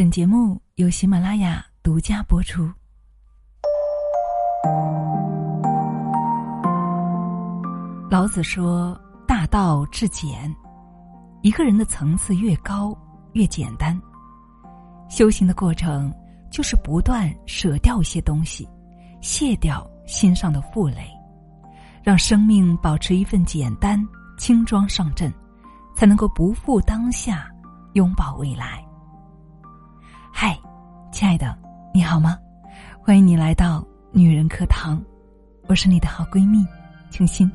本节目由喜马拉雅独家播出。老子说：“大道至简。”一个人的层次越高，越简单。修行的过程就是不断舍掉一些东西，卸掉心上的负累，让生命保持一份简单、轻装上阵，才能够不负当下，拥抱未来。嗨，亲爱的，你好吗？欢迎你来到女人课堂，我是你的好闺蜜清心。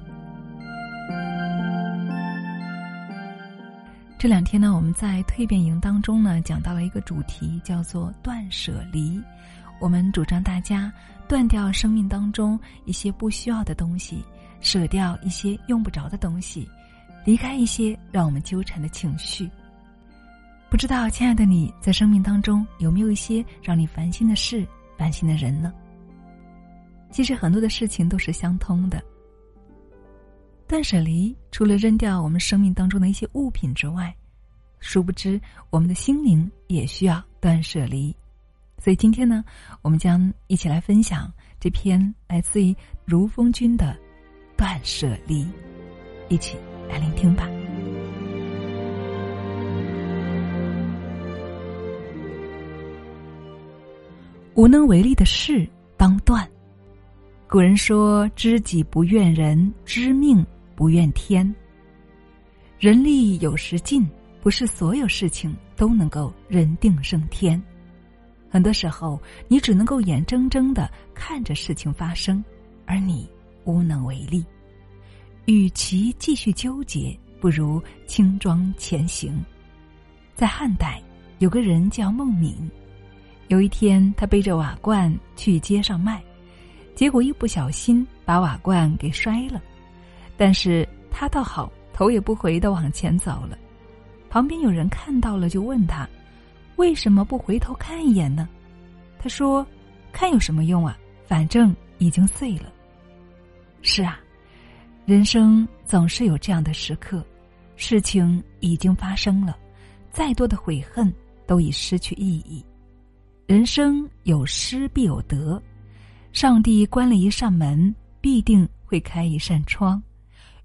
这两天呢，我们在蜕变营当中呢，讲到了一个主题，叫做断舍离。我们主张大家断掉生命当中一些不需要的东西，舍掉一些用不着的东西，离开一些让我们纠缠的情绪。不知道，亲爱的你在生命当中有没有一些让你烦心的事、烦心的人呢？其实很多的事情都是相通的。断舍离除了扔掉我们生命当中的一些物品之外，殊不知我们的心灵也需要断舍离。所以今天呢，我们将一起来分享这篇来自于如风君的《断舍离》，一起来聆听吧。无能为力的事当断。古人说：“知己不怨人，知命不怨天。”人力有时尽，不是所有事情都能够人定胜天。很多时候，你只能够眼睁睁的看着事情发生，而你无能为力。与其继续纠结，不如轻装前行。在汉代，有个人叫孟敏。有一天，他背着瓦罐去街上卖，结果一不小心把瓦罐给摔了。但是他倒好，头也不回的往前走了。旁边有人看到了，就问他：“为什么不回头看一眼呢？”他说：“看有什么用啊？反正已经碎了。”是啊，人生总是有这样的时刻，事情已经发生了，再多的悔恨都已失去意义。人生有失必有得，上帝关了一扇门，必定会开一扇窗。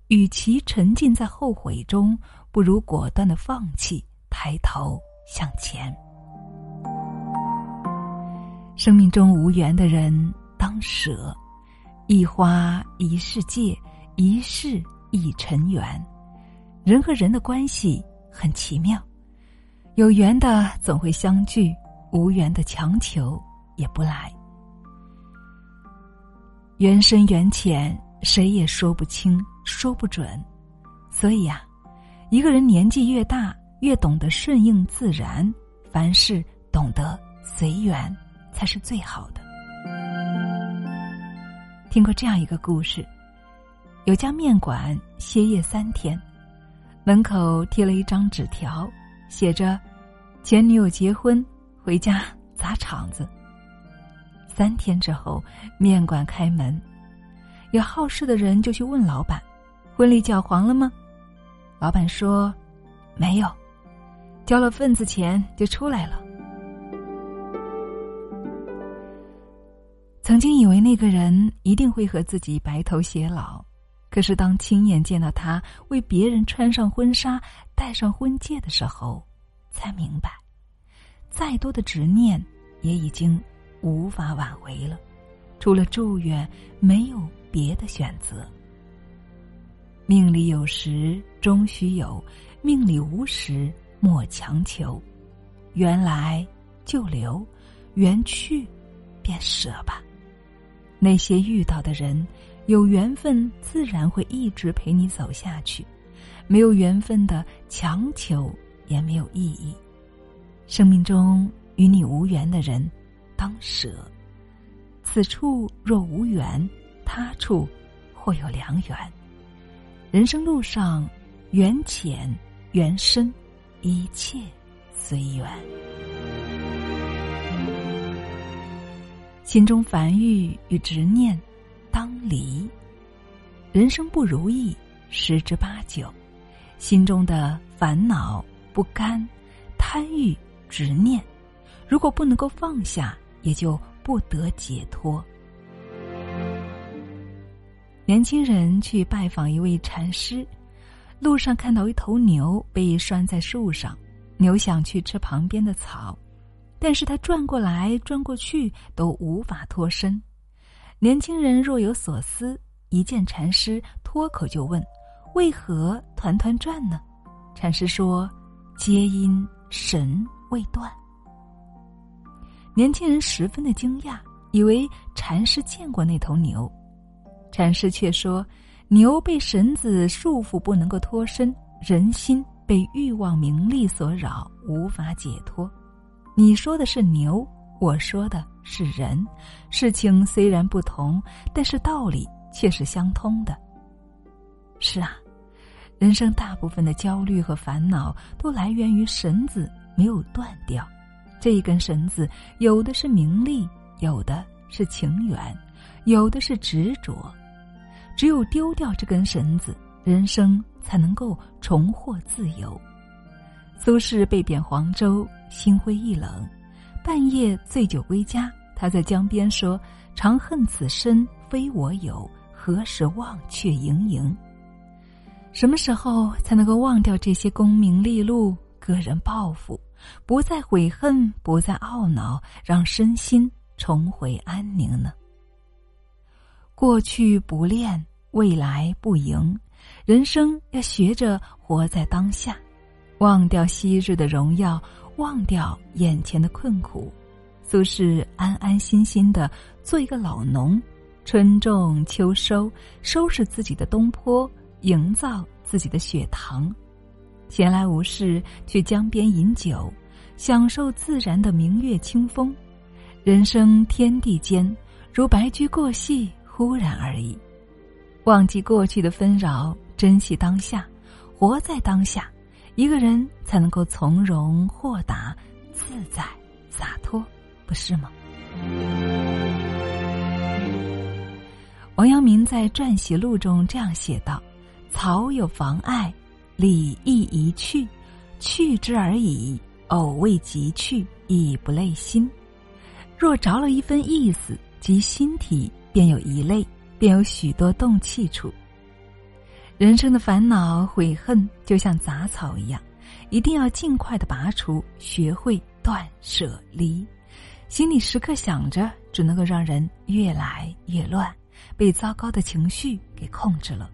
与其沉浸在后悔中，不如果断的放弃，抬头向前。生命中无缘的人当舍，一花一世界，一世一尘缘。人和人的关系很奇妙，有缘的总会相聚。无缘的强求也不来，缘深缘浅，谁也说不清、说不准。所以呀，一个人年纪越大，越懂得顺应自然，凡事懂得随缘，才是最好的。听过这样一个故事：有家面馆歇业三天，门口贴了一张纸条，写着：“前女友结婚。”回家砸场子。三天之后，面馆开门，有好事的人就去问老板：“婚礼搅黄了吗？”老板说：“没有，交了份子钱就出来了。”曾经以为那个人一定会和自己白头偕老，可是当亲眼见到他为别人穿上婚纱、戴上婚戒的时候，才明白。再多的执念，也已经无法挽回了。除了祝愿，没有别的选择。命里有时终须有，命里无时莫强求。缘来就留，缘去便舍吧。那些遇到的人，有缘分自然会一直陪你走下去；没有缘分的，强求也没有意义。生命中与你无缘的人，当舍。此处若无缘，他处或有良缘。人生路上，缘浅缘深，一切随缘。心中烦郁与执念，当离。人生不如意十之八九，心中的烦恼、不甘、贪欲。执念，如果不能够放下，也就不得解脱。年轻人去拜访一位禅师，路上看到一头牛被拴在树上，牛想去吃旁边的草，但是他转过来转过去都无法脱身。年轻人若有所思，一见禅师，脱口就问：“为何团团转呢？”禅师说：“皆因神未断。”年轻人十分的惊讶，以为禅师见过那头牛。禅师却说：“牛被绳子束缚，不能够脱身；人心被欲望、名利所扰，无法解脱。你说的是牛，我说的是人。事情虽然不同，但是道理却是相通的。是啊。”人生大部分的焦虑和烦恼都来源于绳子没有断掉，这一根绳子有的是名利，有的是情缘，有的是执着。只有丢掉这根绳子，人生才能够重获自由。苏轼被贬黄州，心灰意冷，半夜醉酒归家。他在江边说：“长恨此身非我有，何时忘却营营。”什么时候才能够忘掉这些功名利禄、个人抱负，不再悔恨，不再懊恼，让身心重回安宁呢？过去不恋，未来不迎，人生要学着活在当下，忘掉昔日的荣耀，忘掉眼前的困苦。苏轼安安心心的做一个老农，春种秋收，收拾自己的东坡。营造自己的雪堂，闲来无事去江边饮酒，享受自然的明月清风。人生天地间，如白驹过隙，忽然而已。忘记过去的纷扰，珍惜当下，活在当下，一个人才能够从容豁达、自在洒脱，不是吗？王阳明在《传习录》中这样写道。草有妨碍，理亦一去，去之而已。偶未及去，亦不累心。若着了一分意思，即心体便有一类，便有许多动气处。人生的烦恼、悔恨，就像杂草一样，一定要尽快的拔除，学会断舍离。心里时刻想着，只能够让人越来越乱，被糟糕的情绪给控制了。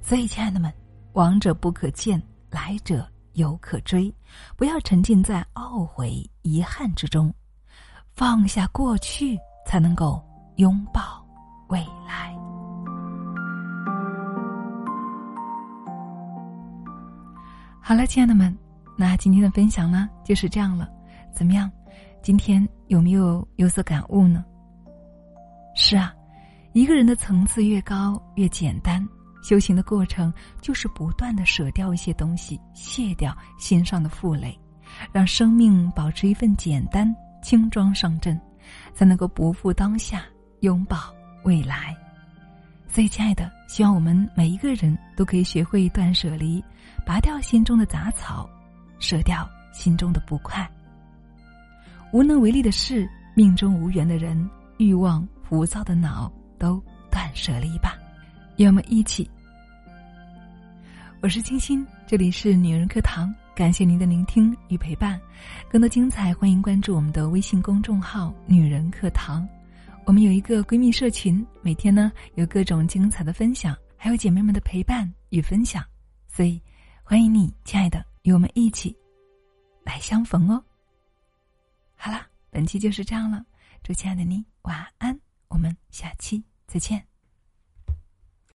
所以，亲爱的们，往者不可见，来者犹可追。不要沉浸在懊悔、遗憾之中，放下过去，才能够拥抱未来。好了，亲爱的们，那今天的分享呢就是这样了。怎么样？今天有没有有所感悟呢？是啊，一个人的层次越高，越简单。修行的过程就是不断的舍掉一些东西，卸掉心上的负累，让生命保持一份简单，轻装上阵，才能够不负当下，拥抱未来。所以，亲爱的，希望我们每一个人都可以学会断舍离，拔掉心中的杂草，舍掉心中的不快。无能为力的事，命中无缘的人，欲望浮躁的脑，都断舍离吧。让我们一起。我是清心，这里是女人课堂，感谢您的聆听与陪伴。更多精彩，欢迎关注我们的微信公众号“女人课堂”。我们有一个闺蜜社群，每天呢有各种精彩的分享，还有姐妹们的陪伴与分享，所以欢迎你，亲爱的，与我们一起来相逢哦。好啦，本期就是这样了，祝亲爱的你晚安，我们下期再见。